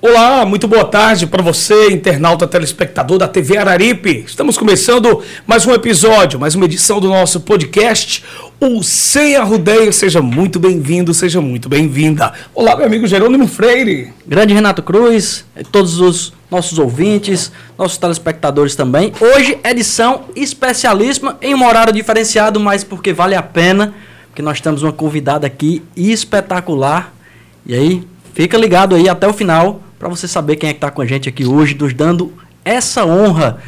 Olá, muito boa tarde para você, internauta telespectador da TV Araripe. Estamos começando mais um episódio, mais uma edição do nosso podcast, o Sem Arrudeio. Seja muito bem-vindo, seja muito bem-vinda. Olá, meu amigo Jerônimo Freire. Grande Renato Cruz, todos os nossos ouvintes, nossos telespectadores também. Hoje, edição especialíssima em um horário diferenciado, mas porque vale a pena, porque nós temos uma convidada aqui espetacular. E aí, fica ligado aí até o final para você saber quem é que está com a gente aqui hoje, nos dando essa honra.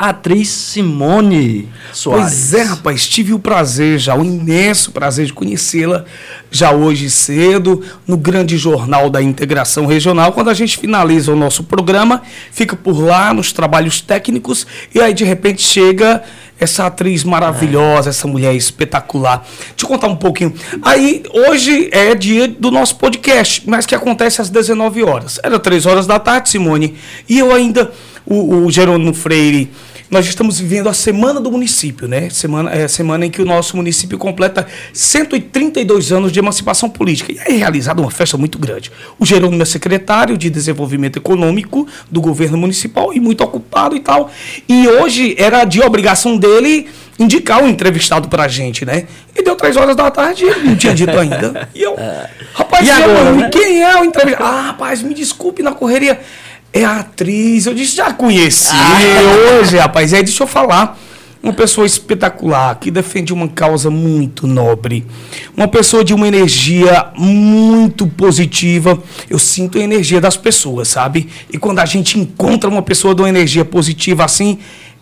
Atriz Simone Soares. Pois é, rapaz, tive o prazer já, o imenso prazer de conhecê-la já hoje cedo, no grande jornal da integração regional. Quando a gente finaliza o nosso programa, fica por lá nos trabalhos técnicos e aí de repente chega essa atriz maravilhosa, essa mulher espetacular. Deixa eu contar um pouquinho. Aí, hoje é dia do nosso podcast, mas que acontece às 19 horas. Era 3 horas da tarde, Simone, e eu ainda, o, o Jerônimo Freire nós estamos vivendo a semana do município, né? Semana, é a semana em que o nosso município completa 132 anos de emancipação política. E é realizada uma festa muito grande. O Jerônimo é secretário de Desenvolvimento Econômico do governo municipal e muito ocupado e tal. E hoje era de obrigação dele indicar o um entrevistado pra gente, né? E deu três horas da tarde e ele não tinha dito ainda. E eu, rapaz, e agora, né? quem é o entrevistado? Ah, rapaz, me desculpe na correria. É a atriz. Eu disse, já conheci ah. hoje, rapaz. É, deixa eu falar. Uma pessoa espetacular, que defende uma causa muito nobre. Uma pessoa de uma energia muito positiva. Eu sinto a energia das pessoas, sabe? E quando a gente encontra uma pessoa de uma energia positiva assim,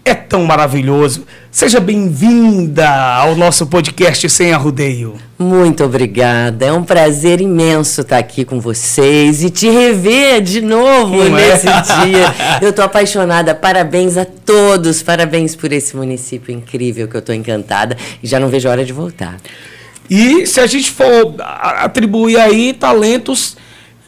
é tão maravilhoso. Seja bem-vinda ao nosso podcast Sem Arrudeio. Muito obrigada. É um prazer imenso estar aqui com vocês e te rever de novo Não é? nesse é? dia. Eu estou apaixonada. Parabéns a todos. Parabéns por esse município incrível que eu estou encantada e já não vejo a hora de voltar. E se a gente for atribuir aí talentos,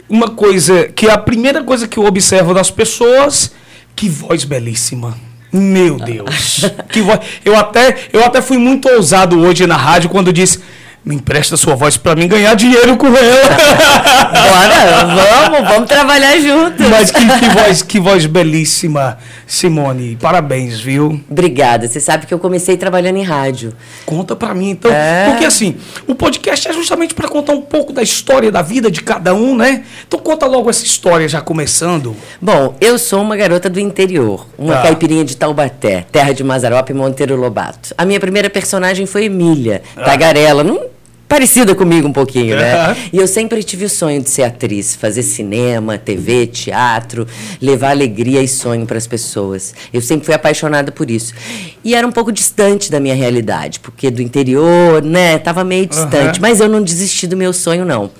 uma coisa que é a primeira coisa que eu observo das pessoas, que voz belíssima. Meu Deus. que voz. Eu até, eu até fui muito ousado hoje na rádio quando disse me empresta sua voz para mim ganhar dinheiro com ela. Bora, vamos, vamos trabalhar juntos. Mas que, que, voz, que voz belíssima, Simone. Parabéns, viu? Obrigada. Você sabe que eu comecei trabalhando em rádio. Conta para mim, então. É... Porque assim, o podcast é justamente para contar um pouco da história da vida de cada um, né? Então conta logo essa história já começando. Bom, eu sou uma garota do interior, uma ah. caipirinha de Taubaté, terra de Mazarope e Monteiro Lobato. A minha primeira personagem foi Emília, ah. tagarela. Não parecida comigo um pouquinho, né? E eu sempre tive o sonho de ser atriz, fazer cinema, TV, teatro, levar alegria e sonho para as pessoas. Eu sempre fui apaixonada por isso. E era um pouco distante da minha realidade, porque do interior, né, tava meio distante, uhum. mas eu não desisti do meu sonho não.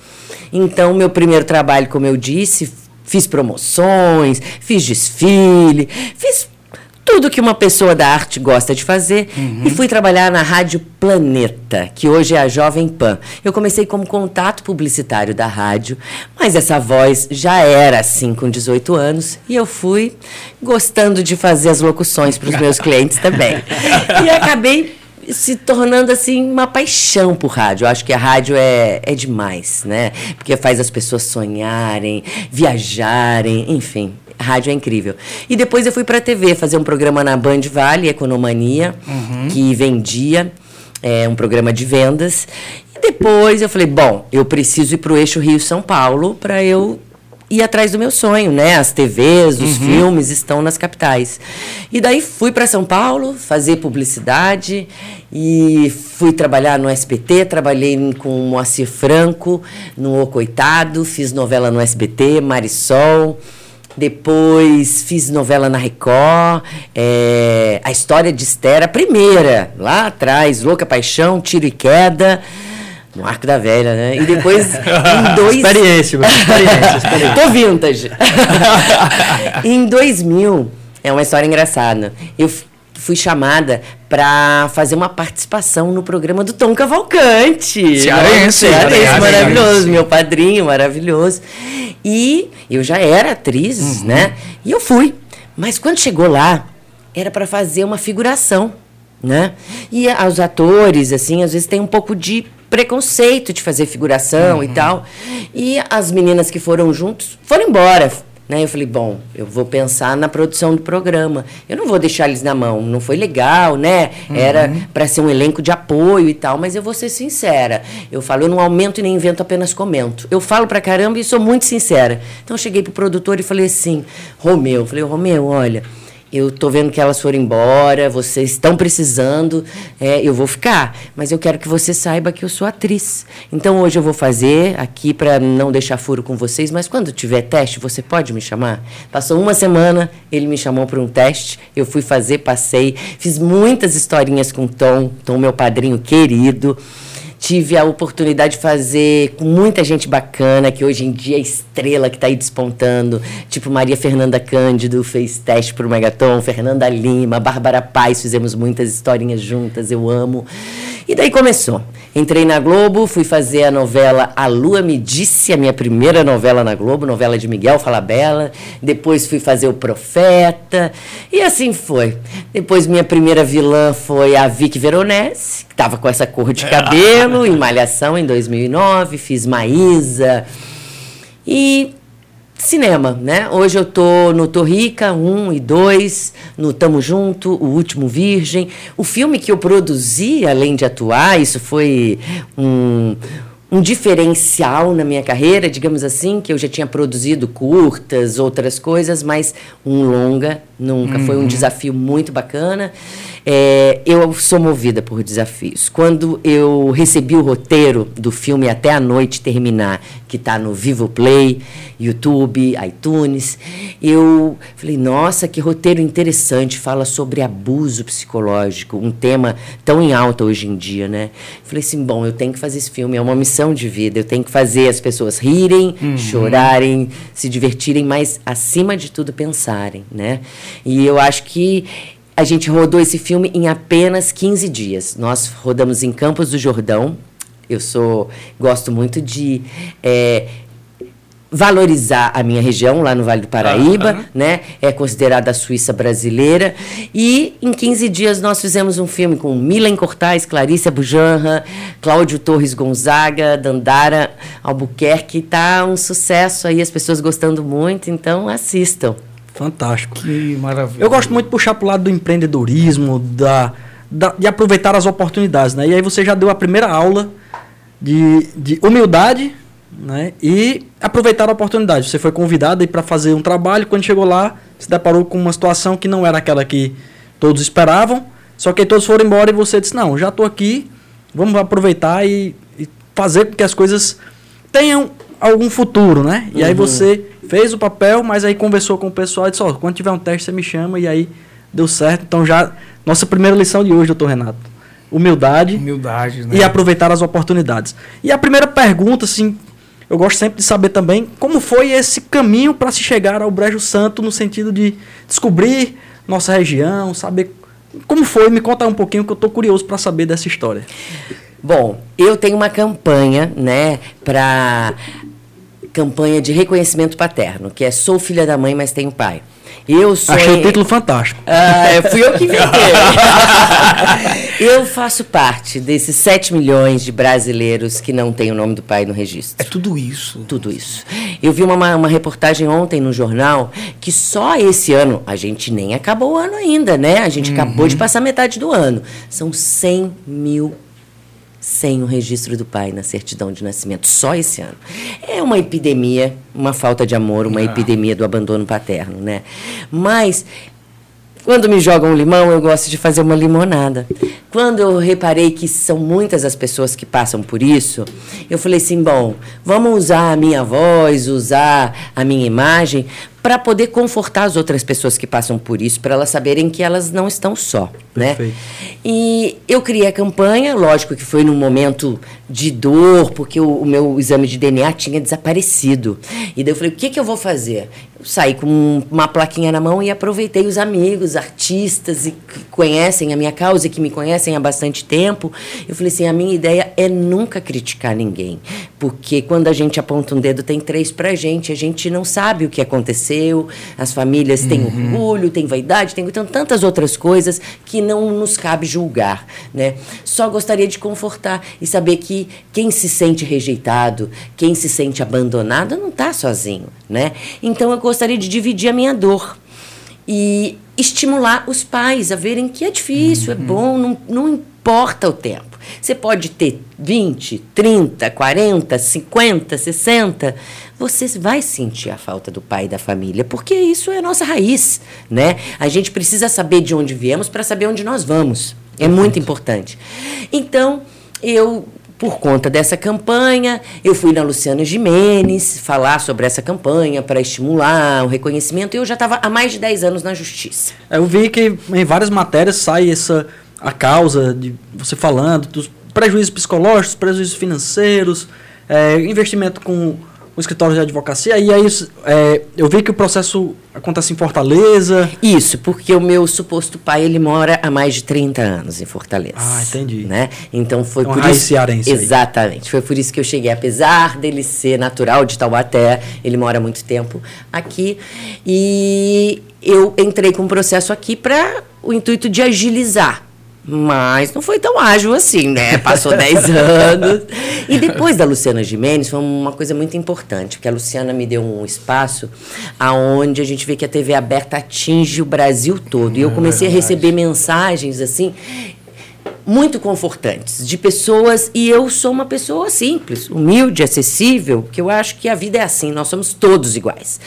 Então, meu primeiro trabalho, como eu disse, fiz promoções, fiz desfile, fiz tudo que uma pessoa da arte gosta de fazer uhum. e fui trabalhar na Rádio Planeta, que hoje é a Jovem Pan. Eu comecei como contato publicitário da rádio, mas essa voz já era assim com 18 anos e eu fui gostando de fazer as locuções para os meus clientes também. E acabei se tornando assim uma paixão por rádio. Eu acho que a rádio é, é demais, né? Porque faz as pessoas sonharem, viajarem, enfim rádio é incrível. E depois eu fui para a TV fazer um programa na Band Vale, Economania, uhum. que vendia, é, um programa de vendas. E depois eu falei, bom, eu preciso ir para o eixo Rio-São Paulo para eu ir atrás do meu sonho, né? As TVs, os uhum. filmes estão nas capitais. E daí fui para São Paulo fazer publicidade e fui trabalhar no SBT, trabalhei com o Moacir Franco, no O Coitado, fiz novela no SBT, Marisol. Depois fiz novela na Record, é, a história de Esther, a primeira, lá atrás, Louca Paixão, Tiro e Queda. No Arco da Velha, né? E depois, em dois... Experiência, experiência, experiência. Tô vintage. em 2000, é uma história engraçada. Eu fui chamada para fazer uma participação no programa do Tom Cavalcante. Cearense, Cearense, maravilhoso, meu padrinho maravilhoso. E eu já era atriz, uhum. né? E eu fui. Mas quando chegou lá, era para fazer uma figuração, né? E os atores, assim, às vezes tem um pouco de preconceito de fazer figuração uhum. e tal. E as meninas que foram juntos foram embora Né? Eu falei, bom, eu vou pensar na produção do programa. Eu não vou deixar eles na mão. Não foi legal, né? Uhum. Era para ser um elenco de apoio e tal, mas eu vou ser sincera. Eu falo, eu não aumento e nem invento, apenas comento. Eu falo pra caramba e sou muito sincera. Então eu cheguei pro produtor e falei assim, Romeu, falei, Romeu, olha, eu tô vendo que elas foram embora, vocês estão precisando, é, eu vou ficar. Mas eu quero que você saiba que eu sou atriz. Então hoje eu vou fazer aqui para não deixar furo com vocês, mas quando tiver teste, você pode me chamar? Passou uma semana, ele me chamou para um teste, eu fui fazer, passei, fiz muitas historinhas com Tom, Tom meu padrinho querido. Tive a oportunidade de fazer com muita gente bacana, que hoje em dia é estrela que está aí despontando. Tipo Maria Fernanda Cândido fez teste para o Megaton, Fernanda Lima, Bárbara Paz, fizemos muitas historinhas juntas, eu amo. E daí começou. Entrei na Globo, fui fazer a novela A Lua Me Disse, a minha primeira novela na Globo, novela de Miguel Falabella. Depois fui fazer O Profeta. E assim foi. Depois minha primeira vilã foi a Vicky Veronese, que estava com essa cor de cabelo, em Malhação, em 2009. Fiz Maísa. E cinema, né? Hoje eu tô no Torrica 1 e 2, no Tamo Junto, O Último Virgem. O filme que eu produzi, além de atuar, isso foi um um diferencial na minha carreira, digamos assim, que eu já tinha produzido curtas, outras coisas, mas um longa nunca. Uhum. Foi um uhum. desafio muito bacana. É, eu sou movida por desafios. Quando eu recebi o roteiro do filme Até a Noite Terminar, que está no Vivo Play, YouTube, iTunes, eu falei, nossa, que roteiro interessante, fala sobre abuso psicológico, um tema tão em alta hoje em dia, né? Falei assim, bom, eu tenho que fazer esse filme, é uma missão de vida, eu tenho que fazer as pessoas rirem, uhum. chorarem, se divertirem, mas acima de tudo pensarem, né? E eu acho que a gente rodou esse filme em apenas 15 dias. Nós rodamos em Campos do Jordão. Eu sou gosto muito de é, valorizar a minha região lá no Vale do Paraíba, uhum. né? É considerada a Suíça brasileira. E em 15 dias nós fizemos um filme com Milen Cortais, Clarice Bujanra, Cláudio Torres Gonzaga, Dandara Albuquerque. Tá um sucesso aí, as pessoas gostando muito, então assistam. Fantástico. Que maravilha. Eu gosto muito de puxar para o lado do empreendedorismo, da, da, de aproveitar as oportunidades. Né? E aí você já deu a primeira aula de, de humildade né? e aproveitar a oportunidade. Você foi convidado para fazer um trabalho, quando chegou lá, se deparou com uma situação que não era aquela que todos esperavam, só que todos foram embora e você disse, não, já estou aqui, vamos aproveitar e, e, fazer com que as coisas tenham algum futuro, né? E uhum. aí você fez o papel, mas aí conversou com o pessoal e disse, ó, quando tiver um teste você me chama e aí deu certo. Então já nossa primeira lição de hoje, doutor Renato. Humildade. Humildade, né? E aproveitar as oportunidades. E a primeira pergunta, assim, eu gosto sempre de saber também como foi esse caminho para se chegar ao Brejo Santo no sentido de descobrir nossa região, saber como foi. Me conta um pouquinho que eu estou curioso para saber dessa história. Bom, eu tenho uma campanha, né, para campanha de reconhecimento paterno, que é Sou filha da mãe, mas tenho pai. Eu sou. Achei o título fantástico. Ah, fui eu que inventei. eu faço parte desses 7 milhões de brasileiros que não têm o nome do pai no registro. É tudo isso. Tudo isso. Eu vi uma, uma reportagem ontem no jornal que só esse ano, a gente nem acabou o ano ainda, né? A gente uhum. acabou de passar metade do ano. São 100 mil sem o registro do pai na certidão de nascimento, só esse ano. É uma epidemia, uma falta de amor, uma ah. epidemia do abandono paterno, né? Mas quando me jogam um limão, eu gosto de fazer uma limonada. Quando eu reparei que são muitas as pessoas que passam por isso, eu falei assim: bom, vamos usar a minha voz, usar a minha imagem para poder confortar as outras pessoas que passam por isso, para elas saberem que elas não estão só, né? Perfeito. né? E eu criei a campanha, lógico que foi num momento de dor, porque o, o, meu exame de DNA tinha desaparecido. E daí eu falei, o que, que eu vou fazer? Eu saí com uma plaquinha na mão e aproveitei os amigos, artistas e que conhecem a minha causa e que me conhecem conhecem há bastante tempo, eu falei assim: a minha ideia é nunca criticar ninguém. Porque quando a gente aponta um dedo, tem três pra gente, a gente não sabe o que aconteceu, as famílias têm uhum. orgulho, têm vaidade, têm então, tantas outras coisas que não nos cabe julgar. Né? Só gostaria de confortar e saber que quem se sente rejeitado, quem se sente abandonado, não está sozinho. Né? Então eu gostaria de dividir a minha dor e estimular os pais a verem que é difícil, é uhum. é bom, não, não importa o tempo. Você pode ter 20, 30, 40, 50, 60. Você vai sentir a falta do pai e da família, porque isso é a nossa raiz, né? A gente precisa saber de onde viemos para saber onde nós vamos. É muito importante. Então, eu por conta dessa campanha, eu fui na Luciana Jimenez falar sobre essa campanha para estimular o reconhecimento e eu já estava há mais de 10 anos na justiça. É, eu vi que em várias matérias sai essa a causa de você falando dos prejuízos psicológicos, prejuízos financeiros, é, investimento com o escritório de advocacia. E aí é, eu vi que o processo acontece em Fortaleza. Isso, porque o meu suposto pai ele mora há mais de 30 anos em Fortaleza. Ah, entendi. Né? Então foi então, por isso. Cearense exatamente. Aí. Foi por isso que eu cheguei. Apesar dele ser natural de Taubaté, ele mora há muito tempo aqui. E eu entrei com um processo aqui para o intuito de agilizar mas não foi tão ágil assim, né? Passou 10 anos. E depois da Luciana Gimenez, foi uma coisa muito importante, porque a Luciana me deu um espaço aonde a gente vê que a TV aberta atinge o Brasil todo. E eu comecei a receber mensagens assim muito confortantes de pessoas e eu sou uma pessoa simples, humilde, acessível, que eu acho que a vida é assim, nós somos todos iguais.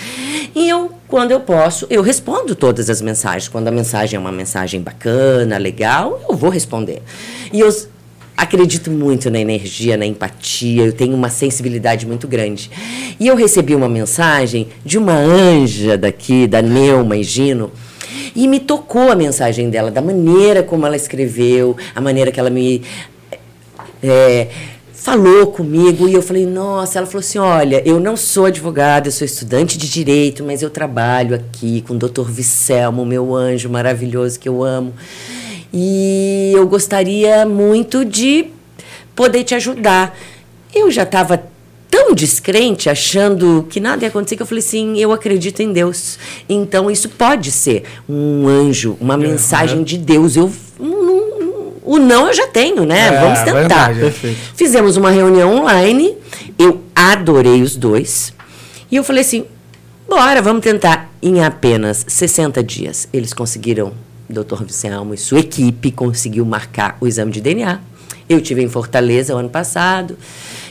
E eu, quando eu posso, eu respondo todas as mensagens. Quando a mensagem é uma mensagem bacana, legal, eu vou responder. E eu acredito muito na energia, na empatia, eu tenho uma sensibilidade muito grande. E eu recebi uma mensagem de uma anja daqui, da Neuma e Gino, e me tocou a mensagem dela, da maneira como ela escreveu, a maneira que ela me. É, falou comigo e eu falei, nossa, ela falou assim, olha, eu não sou advogada, eu sou estudante de direito, mas eu trabalho aqui com o doutor Vicelmo, meu anjo maravilhoso que eu amo. E eu gostaria muito de poder te ajudar. Eu já estava tão descrente, achando que nada ia acontecer, que eu falei assim: eu acredito em Deus. Então isso pode ser um anjo, uma mensagem de Deus. Eu o não eu já tenho, né? É, Vamos tentar. Verdade, Fizemos uma reunião online, eu adorei os dois. E eu falei assim: bora, vamos tentar. Em apenas 60 dias, eles conseguiram, doutor Vicelmo e sua equipe conseguiu marcar o exame de DNA. Eu tive em Fortaleza o ano passado.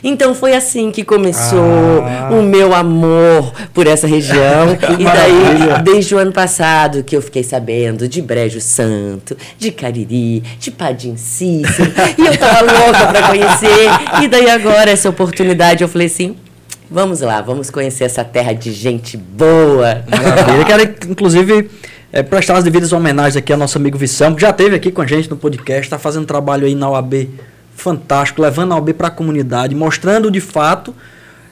Então foi assim que começou ah. o meu amor por essa região. e daí, desde o ano passado, que eu fiquei sabendo de Brejo Santo, de Cariri, de Padim Cícero. e eu tava louca para conhecer. E daí agora, essa oportunidade, eu falei assim. Vamos lá, vamos conhecer essa terra de gente boa. Maravilha. Quero, inclusive, é, prestar as devidas homenagens aqui ao nosso amigo Vissão, que já esteve aqui com a gente no podcast, está fazendo trabalho aí na UAB fantástico, levando a OAB para a comunidade, mostrando de fato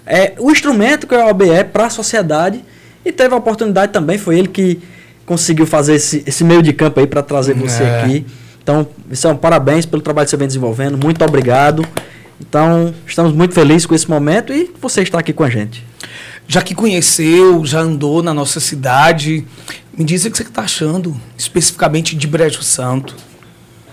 é, o instrumento que a OAB é para a sociedade. E teve a oportunidade também, foi ele que conseguiu fazer esse, esse meio de campo aí para trazer você é. aqui. Então, Vissão, parabéns pelo trabalho que você vem desenvolvendo, muito obrigado. Então, estamos muito felizes com esse momento e você está aqui com a gente. Já que conheceu, já andou na nossa cidade, me diz o que você está achando, especificamente de Brejo Santo.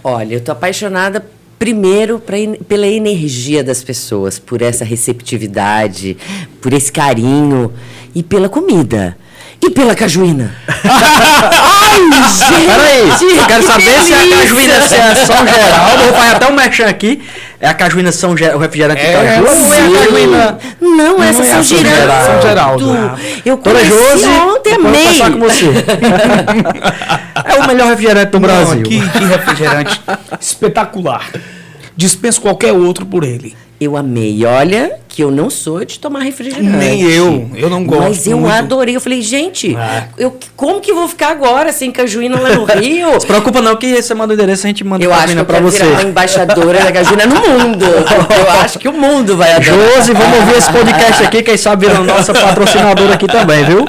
Olha, eu estou apaixonada primeiro pra, pela energia das pessoas, por essa receptividade, por esse carinho e pela comida. E pela cajuína. Ai, gente! Peraí, eu quero saber delícia. se a cajuína se é São Geraldo, vou fazer até um merchan aqui. É a cajuína São Geraldo, o refrigerante é, caju? Não é a cajuína... Não, essa é São, Geraldo. São Geraldo. Eu conheci Josi, ontem, amei. passar com você. é o melhor refrigerante do Brasil. Não, que, que refrigerante espetacular. Dispenso qualquer outro por ele. Eu amei. Olha que eu não sou de tomar refrigerante. Nem eu. Eu não gosto. Mas eu muito. adorei. Eu falei, gente, é. eu, como que vou ficar agora sem cajuína lá no Rio? Se preocupa não que você manda o endereço, a gente manda eu cajuína para você. Eu acho que eu embaixadora da cajuína no mundo. Eu acho que o mundo vai adorar. Josi, vamos ouvir esse podcast aqui. Quem sabe vira nossa patrocinadora aqui também, viu?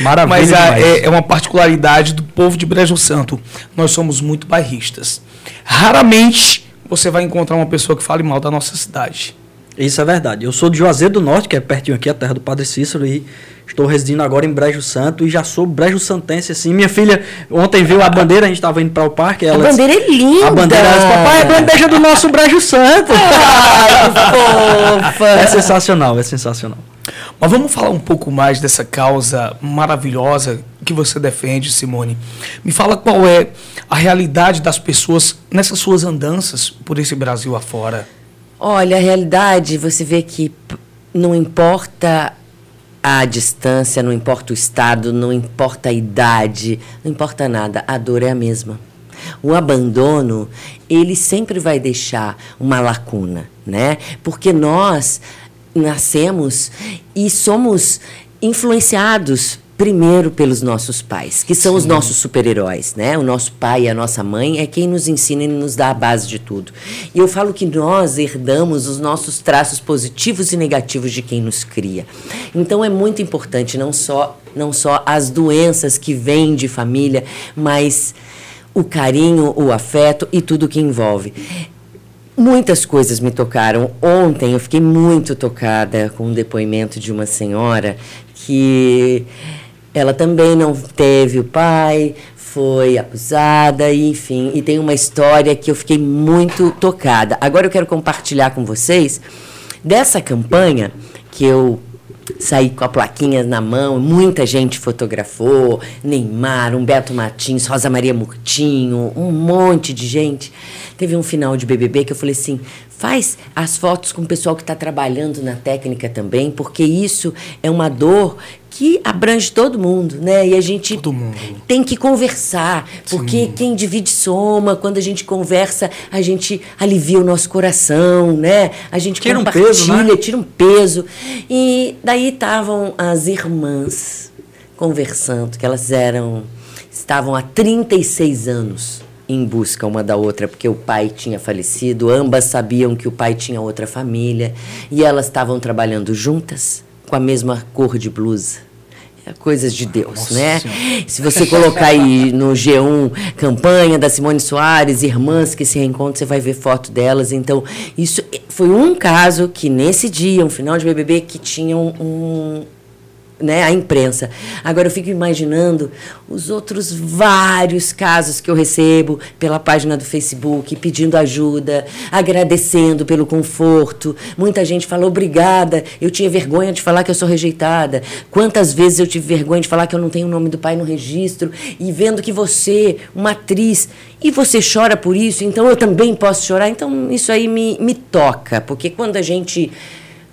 Maravilha. Mas é, é, uma particularidade do povo de Brejo Santo. Nós somos muito bairristas. Raramente você vai encontrar uma pessoa que fale mal da nossa cidade. Isso é verdade. Eu sou de Juazeiro do Norte, que é pertinho aqui, a terra do Padre Cícero, e estou residindo agora em Brejo Santo e já sou Brejo Santense, assim. Minha filha ontem viu a bandeira, a gente estava indo para o parque. Ela a bandeira é linda! A bandeira, ela disse, papai, é a bandeja do nosso Brejo Santo! Ai, fofa! É sensacional, é sensacional. Mas vamos falar um pouco mais dessa causa maravilhosa que você defende, Simone. Me fala qual é a realidade das pessoas nessas suas andanças por esse Brasil afora. Olha, a realidade, você vê que não importa a distância, não importa o estado, não importa a idade, não importa nada, a dor é a mesma. O abandono, ele sempre vai deixar uma lacuna, né? Porque nós nascemos e somos influenciados primeiro pelos nossos pais, que são Sim. os nossos super-heróis, né? O nosso pai e a nossa mãe é quem nos ensina e nos dá a base de tudo. E eu falo que nós herdamos os nossos traços positivos e negativos de quem nos cria. Então é muito importante não só não só as doenças que vêm de família, mas o carinho, o afeto e tudo que envolve. Muitas coisas me tocaram. Ontem eu fiquei muito tocada com o depoimento de uma senhora que ela também não teve o pai, foi acusada, enfim, e tem uma história que eu fiquei muito tocada. Agora eu quero compartilhar com vocês dessa campanha que eu saí com a plaquinha na mão, muita gente fotografou, Neymar, Humberto Martins, Rosa Maria Murtinho, um monte de gente. Teve um final de BBB que eu falei assim, faz as fotos com o pessoal que está trabalhando na técnica também, porque isso é uma dor que abrange todo mundo, né? E a gente tem que conversar, porque Sim. quem divide soma, quando a gente conversa, a gente alivia o nosso coração, né? A gente tira compartilha, um peso, né? tira um peso. E daí estavam as irmãs conversando, que elas eram estavam há 36 anos em busca uma da outra, porque o pai tinha falecido, ambas sabiam que o pai tinha outra família e elas estavam trabalhando juntas com a mesma cor de blusa. É coisas de Deus, Nossa né? Senhora. Se você colocar aí no G1 campanha da Simone Soares, irmãs que se reencontram, você vai ver foto delas. Então, isso foi um caso que nesse dia, um final de BBB, que tinha um né, a imprensa. Agora eu fico imaginando os outros vários casos que eu recebo pela página do Facebook, pedindo ajuda, agradecendo pelo conforto. Muita gente fala obrigada, eu tinha vergonha de falar que eu sou rejeitada. Quantas vezes eu tive vergonha de falar que eu não tenho o nome do pai no registro e vendo que você, uma atriz, e você chora por isso, então eu também posso chorar. Então isso aí me, me toca, porque quando a gente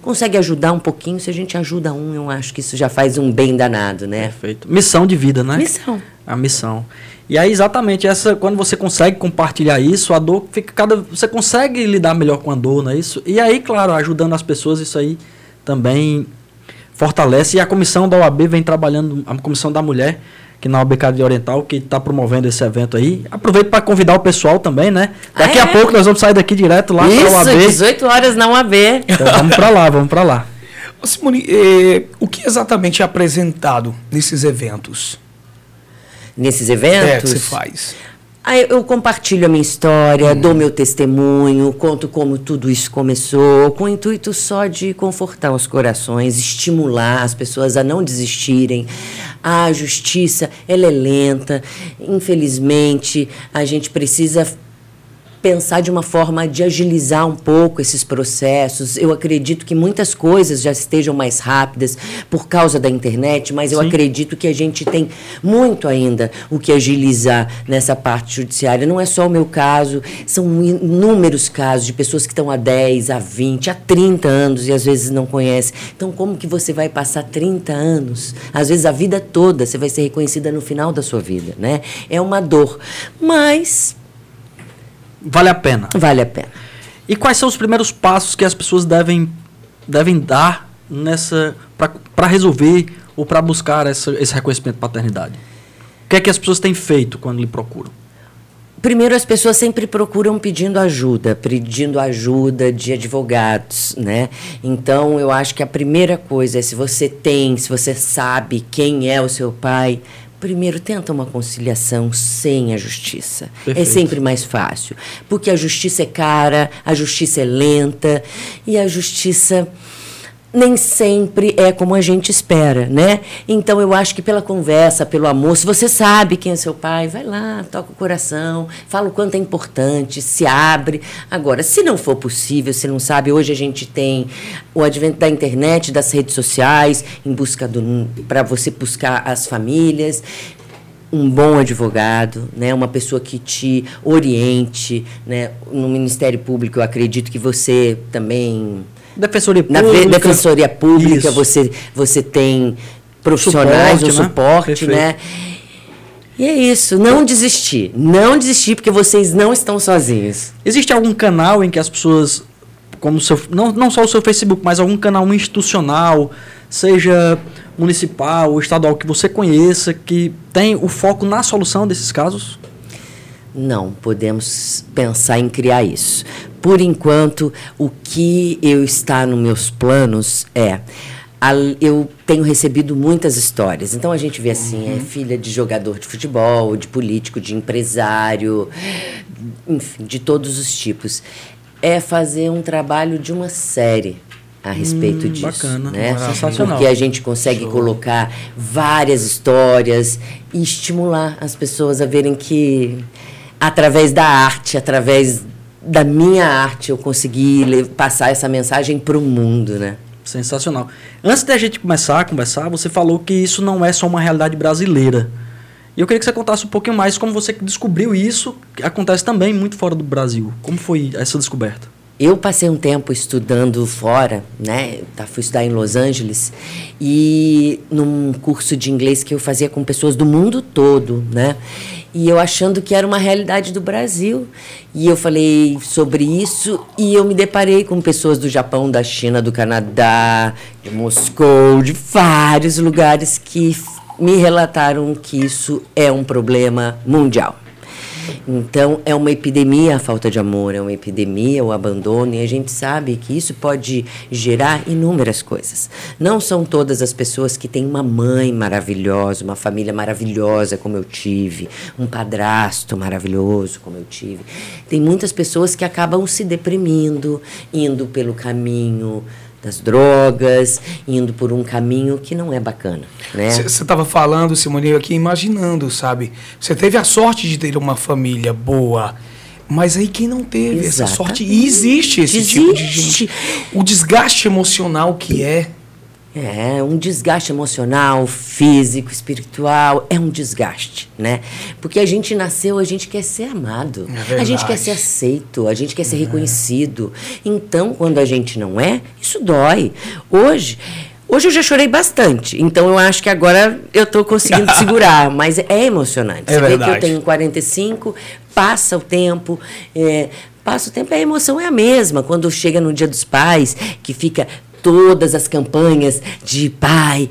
consegue ajudar um pouquinho, se a gente ajuda um, eu acho que isso já faz um bem danado, né? Perfeito. Missão de vida, né? Missão. A missão. E aí exatamente essa quando você consegue compartilhar isso, a dor fica cada você consegue lidar melhor com a dor, não é isso? E aí, claro, ajudando as pessoas, isso aí também fortalece e a comissão da OAB vem trabalhando, a comissão da mulher aqui na OBK Oriental, que está promovendo esse evento aí. Aproveito para convidar o pessoal também, né? Daqui ah, é? a pouco nós vamos sair daqui direto lá para a UAB. 18 horas na UAB. Então vamos para lá, vamos para lá. Simone, eh, o que exatamente é apresentado nesses eventos? Nesses eventos? É, que você faz. Aí eu compartilho a minha história, hum. dou meu testemunho, conto como tudo isso começou, com o intuito só de confortar os corações, estimular as pessoas a não desistirem. A justiça, ela é lenta. Infelizmente, a gente precisa pensar de uma forma de agilizar um pouco esses processos. Eu acredito que muitas coisas já estejam mais rápidas por causa da internet, mas eu Sim. acredito que a gente tem muito ainda o que agilizar nessa parte judiciária. Não é só o meu caso, são inúmeros casos de pessoas que estão há 10, há 20, há 30 anos e às vezes não conhecem. Então, como que você vai passar 30 anos? Às vezes a vida toda você vai ser reconhecida no final da sua vida, né? É uma dor. Mas Vale a pena. Vale a pena. E quais são os primeiros passos que as pessoas devem, devem dar nessa para resolver ou para buscar essa, esse reconhecimento de paternidade? O que é que as pessoas têm feito quando lhe procuram? Primeiro, as pessoas sempre procuram pedindo ajuda, pedindo ajuda de advogados, né? Então, eu acho que a primeira coisa é se você tem, se você sabe quem é o seu pai, primeiro tenta uma conciliação sem a justiça. É Perfeito. É sempre mais fácil, porque a justiça é cara, a justiça é lenta e a justiça nem sempre é como a gente espera, né? Então eu acho que pela conversa, pelo amor, se você sabe quem é seu pai, vai lá, toca o coração, fala o quanto é importante, se abre. Agora, se não for possível, se não sabe, hoje a gente tem o advento da internet, das redes sociais, em busca do para você buscar as famílias um bom advogado, né, uma pessoa que te oriente, né, no Ministério Público eu acredito que você também Defensoria Pública. Na Defensoria Pública você, você tem profissionais, suporte, o suporte, né? né? E é isso, não desistir. Não desistir, porque vocês não estão sozinhos. Existe algum canal em que as pessoas, como seu, não, não só o seu Facebook, mas algum canal institucional, seja municipal ou estadual, que você conheça, que tem o foco na solução desses casos? Não, podemos pensar em criar isso. Por enquanto, o que eu está nos meus planos é eu tenho recebido muitas histórias. Então a gente vê assim, é uhum. é filha de jogador de futebol, de político, de empresário, enfim, de todos os tipos. É fazer um trabalho de uma série a respeito hum, disso. Bacana, né? sensacional. Porque a gente consegue Show. colocar várias histórias e estimular as pessoas a verem que através da arte, através da minha arte, eu consegui passar essa mensagem para o mundo, né? Sensacional. Antes da gente começar a conversar, você falou que isso não é só uma realidade brasileira. E eu queria que você contasse um pouquinho mais como você descobriu isso, que acontece também muito fora do Brasil. Como foi essa descoberta? Eu passei um tempo estudando fora, né? Tá, fui estudar em Los Angeles e num curso de inglês que eu fazia com pessoas do mundo todo, né? E eu achando que era uma realidade do Brasil. E eu falei sobre isso e eu me deparei com pessoas do Japão, da China, do Canadá, de Moscou, de vários lugares que me relataram que isso é um problema mundial. Então, é uma epidemia a falta de amor, é uma epidemia o abandono, e a gente sabe que isso pode gerar inúmeras coisas. Não são todas as pessoas que têm uma mãe maravilhosa, uma família maravilhosa, como eu tive, um padrasto maravilhoso, como eu tive. Tem muitas pessoas que acabam se deprimindo, indo pelo caminho das drogas, indo por um caminho que não é bacana. Você né? estava falando, Simone, aqui imaginando, sabe? Você teve a sorte de ter uma família boa. Mas aí quem não teve Exatamente. essa sorte, e existe esse existe. tipo de gente. O desgaste emocional que é. É, um desgaste emocional, físico, espiritual, é um desgaste, né? Porque a gente nasceu, a gente quer ser amado, é a gente quer ser aceito, a gente quer ser é. reconhecido. Então, quando a gente não é, isso dói. Hoje, Hoje eu já chorei bastante, então eu acho que agora eu estou conseguindo segurar, mas é emocionante. É Você verdade. vê que eu tenho 45, passa o tempo, é, passa o tempo, a emoção é a mesma. Quando chega no Dia dos Pais, que fica todas as campanhas de pai.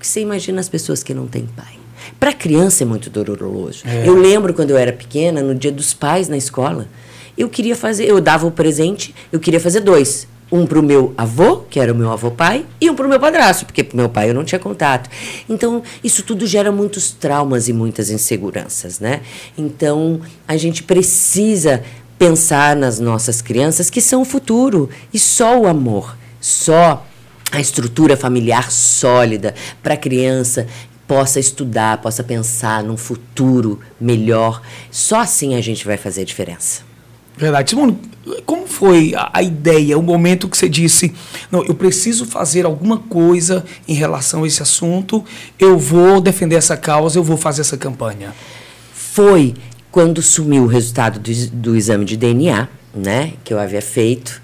Você imagina as pessoas que não têm pai. Para criança é muito doloroso. É. Eu lembro quando eu era pequena, no dia dos pais na escola, eu queria fazer, eu dava o presente, eu queria fazer dois. Um para o meu avô, que era o meu avô pai, e um para o meu padrasto, porque para o meu pai eu não tinha contato. Então, isso tudo gera muitos traumas e muitas inseguranças, né? Então, a gente precisa pensar nas nossas crianças que são o futuro e só o amor só a estrutura familiar sólida para a criança possa estudar, possa pensar num futuro melhor. Só assim a gente vai fazer a diferença. Verdade. Simone, como foi a, a, ideia, o momento que você disse, não, eu preciso fazer alguma coisa em relação a esse assunto, eu vou defender essa causa, eu vou fazer essa campanha? Foi quando sumiu o resultado do, do exame de DNA, né, que eu havia feito,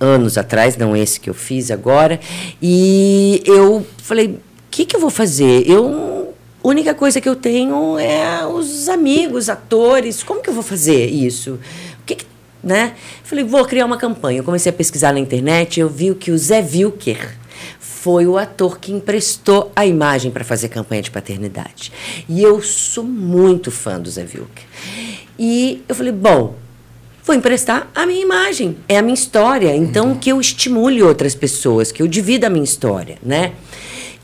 anos atrás, não esse que eu fiz agora, e eu falei, o que, que eu vou fazer? Eu única coisa que eu tenho é os amigos, atores. Como que eu vou fazer isso? O que, né? Falei, vou criar uma campanha. Eu comecei a pesquisar na internet, eu vi que o Zé Wilker foi o ator que emprestou a imagem para fazer campanha de paternidade. E eu sou muito fã do Zé Vilker. E eu falei, bom, vou emprestar a minha imagem, é a minha história, então que eu estimule outras pessoas, que eu divida a minha história, né?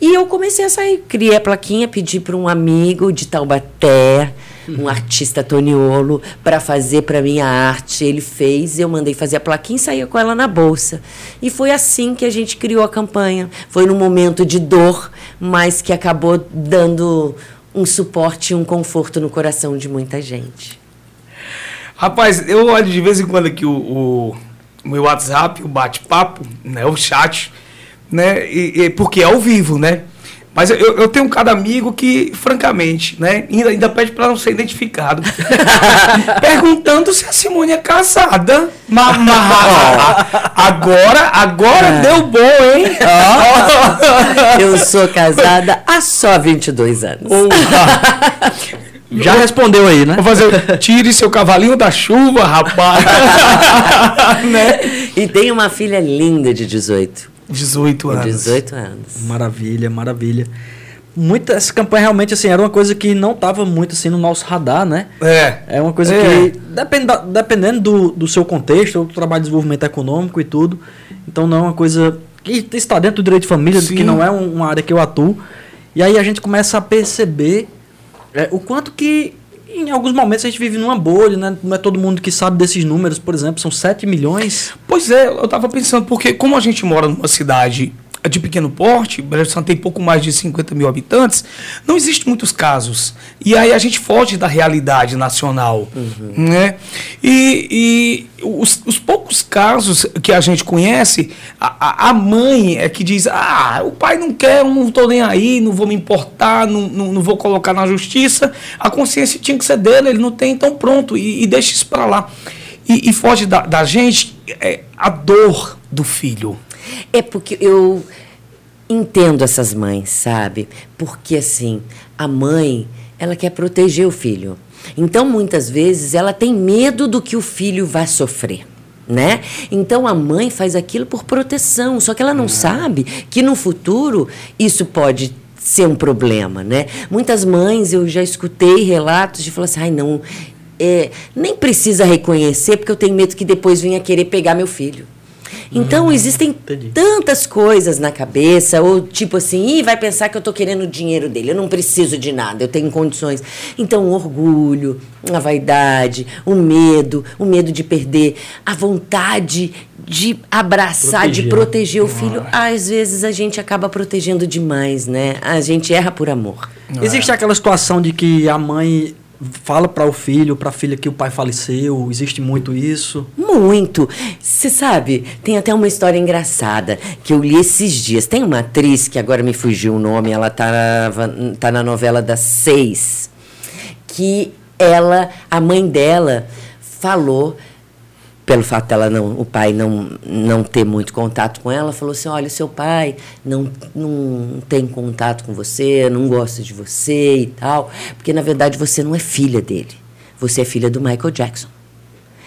E eu comecei a sair, criei a plaquinha, pedi para um amigo de Taubaté, um artista Toniolo, para fazer para minha arte. Ele fez, eu mandei fazer a plaquinha e saía com ela na bolsa. E foi assim que a gente criou a campanha. Foi num momento de dor, mas que acabou dando um suporte e um conforto no coração de muita gente. Rapaz, eu olho de vez em quando aqui o, o meu WhatsApp, o bate-papo, né, o chat, né, e, e, porque é ao vivo, né? Mas eu, eu tenho cada amigo que, francamente, né, ainda, ainda pede para não ser identificado. perguntando se a Simone é casada. Agora, agora é. deu bom, hein? eu sou casada há só 22 anos. Já respondeu aí, né? Vou fazer, tire seu cavalinho da chuva, rapaz. né? E tem uma filha linda de 18. 18 anos. 18 anos. Maravilha, maravilha. Muita, essa campanha realmente assim, era uma coisa que não estava muito assim no nosso radar, né? É. É uma coisa é. que, depend, dependendo do, do seu contexto, do trabalho de desenvolvimento econômico e tudo, então não é uma coisa que está dentro do direito de família, Sim. que não é uma área que eu atuo. E aí a gente começa a perceber é, o quanto que em alguns momentos a gente vive numa bolha, né? Não é todo mundo que sabe desses números, por exemplo, são 7 milhões. Pois é, eu estava pensando, porque como a gente mora numa cidade de pequeno porte, Belo Horizonte tem pouco mais de 50 mil habitantes, não existem muitos casos. E aí a gente foge da realidade nacional. Uhum. Né? E, e os, os, poucos casos que a gente conhece, a, a, mãe é que diz: ah, o pai não quer, não estou nem aí, não vou me importar, não, não, não, vou colocar na justiça. A consciência tinha que ser dele, ele não tem, então pronto, e, e deixa isso para lá. E, e, foge da, da gente é, a dor do filho. É porque eu entendo essas mães, sabe? Porque assim, a mãe, ela quer proteger o filho. Então, muitas vezes, ela tem medo do que o filho vai sofrer. Né? Então a mãe faz aquilo por proteção, só que ela não sabe que no futuro isso pode ser um problema, né? Muitas mães eu já escutei relatos de falar assim, ai não, é, nem precisa reconhecer porque eu tenho medo que depois venha querer pegar meu filho. Então, hum, existem entendi. tantas coisas na cabeça, ou tipo assim, vai pensar que eu estou querendo o dinheiro dele, eu não preciso de nada, eu tenho condições. Então, o orgulho, a vaidade, o medo, o medo de perder, a vontade de abraçar, proteger. de proteger o filho, às vezes a gente acaba protegendo demais, né? A gente erra por amor. Existe aquela situação de que a mãe fala para o filho, para a filha que o pai faleceu? Existe muito isso? Muito. Você sabe, tem até uma história engraçada que eu li esses dias. Tem uma atriz que agora me fugiu o nome, ela tá, tá na novela das seis, que ela, a mãe dela, falou pelo fato dela não, o pai não, não ter muito contato com ela, falou assim: olha, seu pai não, não tem contato com você, não gosta de você e tal, porque na verdade você não é filha dele, você é filha do Michael Jackson.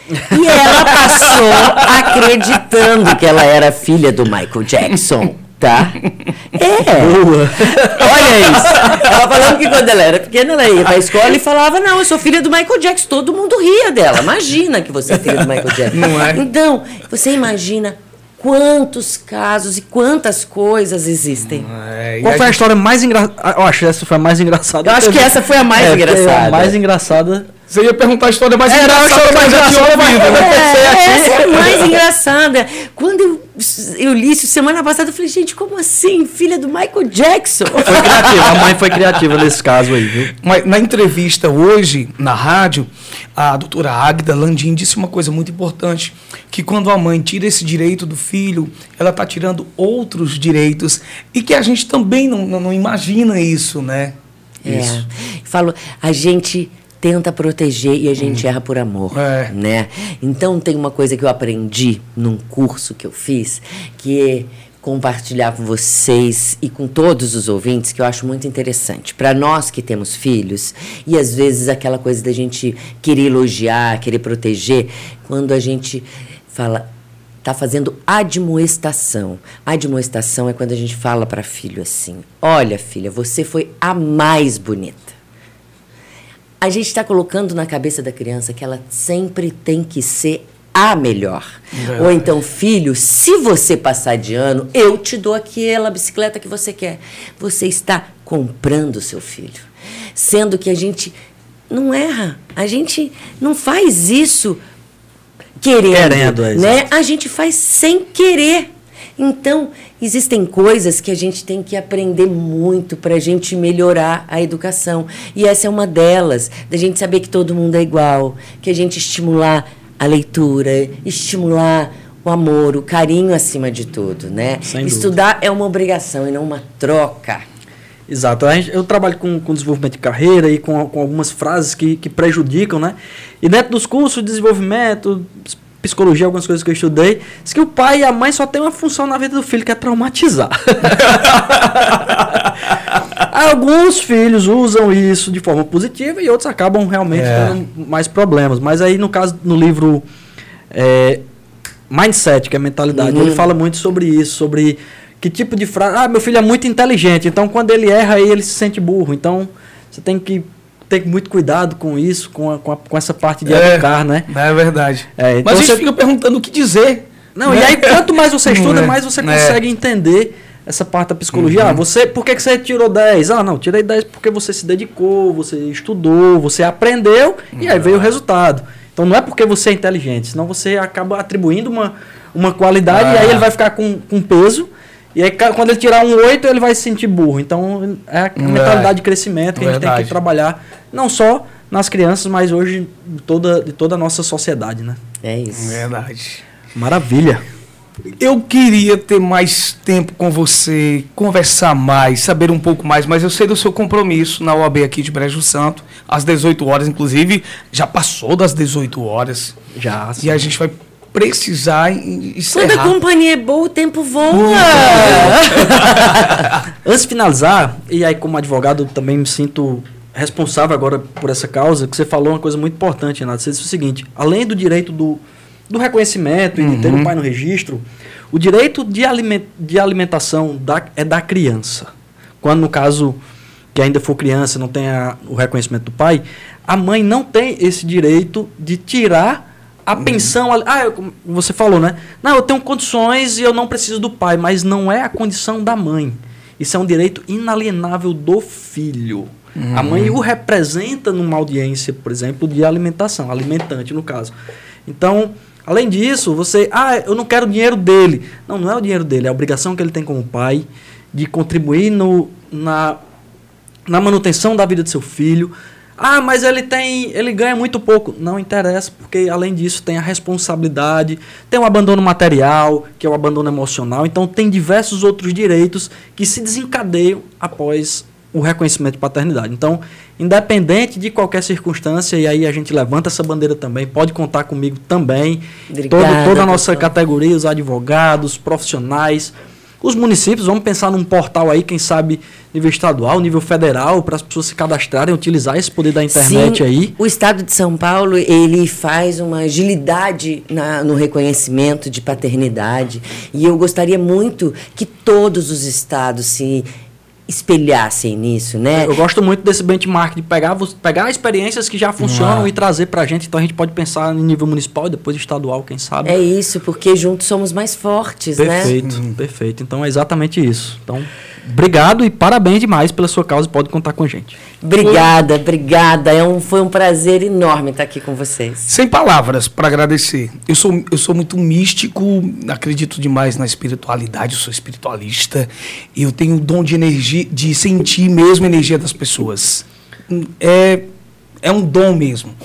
E ela passou acreditando que ela era filha do Michael Jackson. Tá? É. Boa. Olha isso. Ela falando que quando ela era pequena, ela ia pra escola e falava: Não, eu sou filha do Michael Jackson. Todo mundo ria dela. Imagina que você é filha do Michael Jackson. Não é? Então, você imagina quantos casos e quantas coisas existem. É, Qual foi a, gente... história mais engraçada? Eu acho que essa foi a mais engraçada. Eu acho que essa foi a mais é, engraçada. A mais engraçada você ia perguntar a história mais é, engraçada, a história mais engraçada, mais engraçada, né? É, essa é a mais engraçada. Quando eu, eu li isso semana passada, eu falei, gente, como assim? Filha do Michael Jackson? Foi criativa, a mãe foi criativa nesse caso aí, viu? Mas na entrevista hoje, na rádio, a doutora Agda Landim disse uma coisa muito importante, que quando a mãe tira esse direito do filho, ela está tirando outros direitos, e que a gente também não, não, não imagina isso, né? É. Isso. Falo, a gente tenta proteger e a gente hum. erra por amor, é. né? Então tem uma coisa que eu aprendi num curso que eu fiz, que é compartilhar com vocês e com todos os ouvintes que eu acho muito interessante. Para nós que temos filhos e às vezes aquela coisa da gente querer elogiar, querer proteger, quando a gente fala está fazendo admoestação. Admoestação é quando a gente fala para filho assim: Olha, filha, você foi a mais bonita. A gente está colocando na cabeça da criança que ela sempre tem que ser a melhor. É. Ou então, filho, se você passar de ano, eu te dou aquela bicicleta que você quer. Você está comprando seu filho. Sendo que a gente não erra. A gente não faz isso querendo, querendo é né? A gente faz sem querer. Então, existem coisas que a gente tem que aprender muito para a gente melhorar a educação. E essa é uma delas, da gente saber que todo mundo é igual, que a gente estimular a leitura, estimular o amor, o carinho acima de tudo, né? Sem Estudar dúvida. é uma obrigação e não uma troca. Exato. eu trabalho com, com desenvolvimento de carreira e com, com algumas frases que, que prejudicam, né? E dentro dos cursos de desenvolvimento, psicologia, algumas coisas que eu estudei, diz que o pai e a mãe só tem uma função na vida do filho, que é traumatizar. Alguns filhos usam isso de forma positiva e outros acabam realmente é. tendo mais problemas. Mas aí, no caso, no livro é, Mindset, que é mentalidade, uhum. ele fala muito sobre isso, sobre que tipo de frase. Ah, meu filho é muito inteligente, então quando ele erra, aí ele se sente burro. Então você tem que ter muito cuidado com isso, com, a, com, a, com essa parte de é, educar, né? É verdade. É, então Mas a gente você... fica perguntando o que dizer. Não, né? e aí quanto mais você estuda, é. mais você é. consegue entender essa parte da psicologia. Uhum. Ah, você, por que, que você tirou 10? Ah, não, tirei 10 porque você se dedicou, você estudou, você aprendeu uhum. e aí veio o resultado. Então não é porque você é inteligente, senão você acaba atribuindo uma, uma qualidade ah. e aí ele vai ficar com, com peso. E aí quando ele tirar um 8, ele vai se sentir burro. Então é a mentalidade de crescimento que Verdade. a gente tem que trabalhar, não só nas crianças, mas hoje toda, de toda a nossa sociedade, né? É isso. Verdade. Maravilha. Eu queria ter mais tempo com você, conversar mais, saber um pouco mais, mas eu sei do seu compromisso na OAB aqui de Brejo Santo, às 18 horas, inclusive, já passou das 18 horas. Já. Sim. E a gente vai precisar encerrar. Quando a companhia é boa, o tempo voa. Antes de finalizar, e aí como advogado também me sinto responsável agora por essa causa, que você falou uma coisa muito importante, Renato. Você disse o seguinte, além do direito do do reconhecimento uhum. e de ter o um pai no registro, o direito de, aliment, de alimentação da, é da criança. Quando, no caso, que ainda for criança, não tem a, o reconhecimento do pai, a mãe não tem esse direito de tirar a uhum. pensão. Ah, eu, você falou, né? Não, eu tenho condições e eu não preciso do pai, mas não é a condição da mãe. Isso é um direito inalienável do filho. Uhum. A mãe o representa numa audiência, por exemplo, de alimentação, alimentante no caso. Então, Além disso, você, ah, eu não quero o dinheiro dele. Não, não é o dinheiro dele, é a obrigação que ele tem como pai de contribuir no, na, na manutenção da vida de seu filho. Ah, mas ele tem, ele ganha muito pouco. Não interessa, porque além disso tem a responsabilidade, tem o abandono material, que é o abandono emocional. Então tem diversos outros direitos que se desencadeiam após o reconhecimento de paternidade. Então, independente de qualquer circunstância, e aí a gente levanta essa bandeira também, pode contar comigo também. Obrigada, Todo, toda a nossa categoria, os advogados, profissionais, os municípios, vamos pensar num portal aí, quem sabe, nível estadual, nível federal, para as pessoas se cadastrarem, utilizar esse poder da internet Sim, aí. O Estado de São Paulo, ele faz uma agilidade na, no reconhecimento de paternidade. E eu gostaria muito que todos os estados se espelhassem nisso, né? Eu gosto muito desse benchmark de pegar, pegar experiências que já funcionam ah. e trazer para a gente. Então a gente pode pensar em nível municipal e depois estadual, quem sabe. É isso, porque juntos somos mais fortes, perfeito, né? Perfeito, perfeito. Então é exatamente isso. Então Obrigado e parabéns demais pela sua causa. Pode contar com a gente. Obrigada, obrigada. É um, foi um prazer enorme estar aqui com vocês. Sem palavras para agradecer. Eu sou, eu sou muito místico, acredito demais na espiritualidade, eu sou espiritualista. E eu tenho o dom de energia, de sentir mesmo a energia das pessoas. É, é um dom mesmo.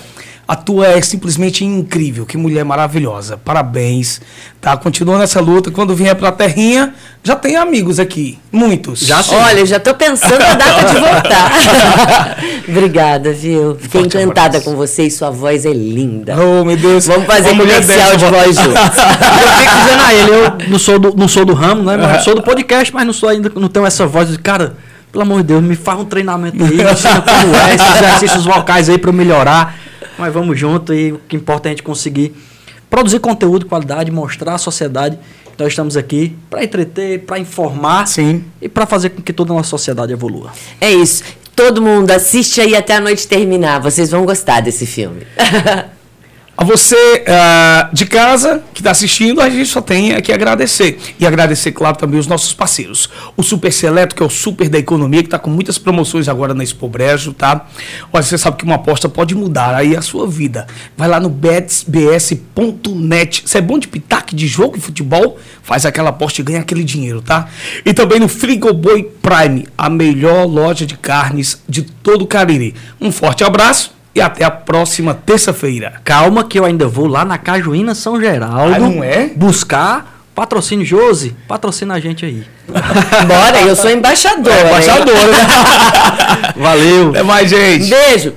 A tua é simplesmente incrível. Que mulher maravilhosa. Parabéns. Tá? Continua nessa luta. Quando vier pra terrinha, já tem amigos aqui. Muitos. Já sim. Olha, já tô pensando na data de voltar. Obrigada, viu? Fiquei Forte encantada abraço. com você e sua voz é linda. Oh, meu Deus. Vamos fazer um comercial de voz juntos. eu fico dizendo a ele, eu não sou do, não sou do ramo, né? Mas sou do podcast, mas não sou ainda, não tenho essa voz de cara. Pelo amor de Deus, me faz um treinamento aí, me ensina como é, esses exercícios vocais aí para melhorar. Mas vamos junto e o que importa é a gente conseguir produzir conteúdo de qualidade, mostrar à sociedade nós estamos aqui para entreter, para informar Sim. e para fazer com que toda a nossa sociedade evolua. É isso. Todo mundo assiste aí até a noite terminar. Vocês vão gostar desse filme. A você uh, de casa que está assistindo, a gente só tem que agradecer. E agradecer, claro, também os nossos parceiros. O Super Seleto, que é o super da economia, que está com muitas promoções agora na Expo Brejo, tá? Olha, você sabe que uma aposta pode mudar aí a sua vida. Vai lá no betsbs.net. Você é bom de pitaque de jogo de futebol? Faz aquela aposta e ganha aquele dinheiro, tá? E também no Frigoboi Prime, a melhor loja de carnes de todo o Cariri. Um forte abraço e até a próxima terça-feira. Calma que eu ainda vou lá na Cajuína São Geraldo. Ah, não é? Buscar patrocínio Josi, patrocina a gente aí. Bora, eu sou embaixadora. É, embaixadora. Valeu. Até mais, gente. Beijo.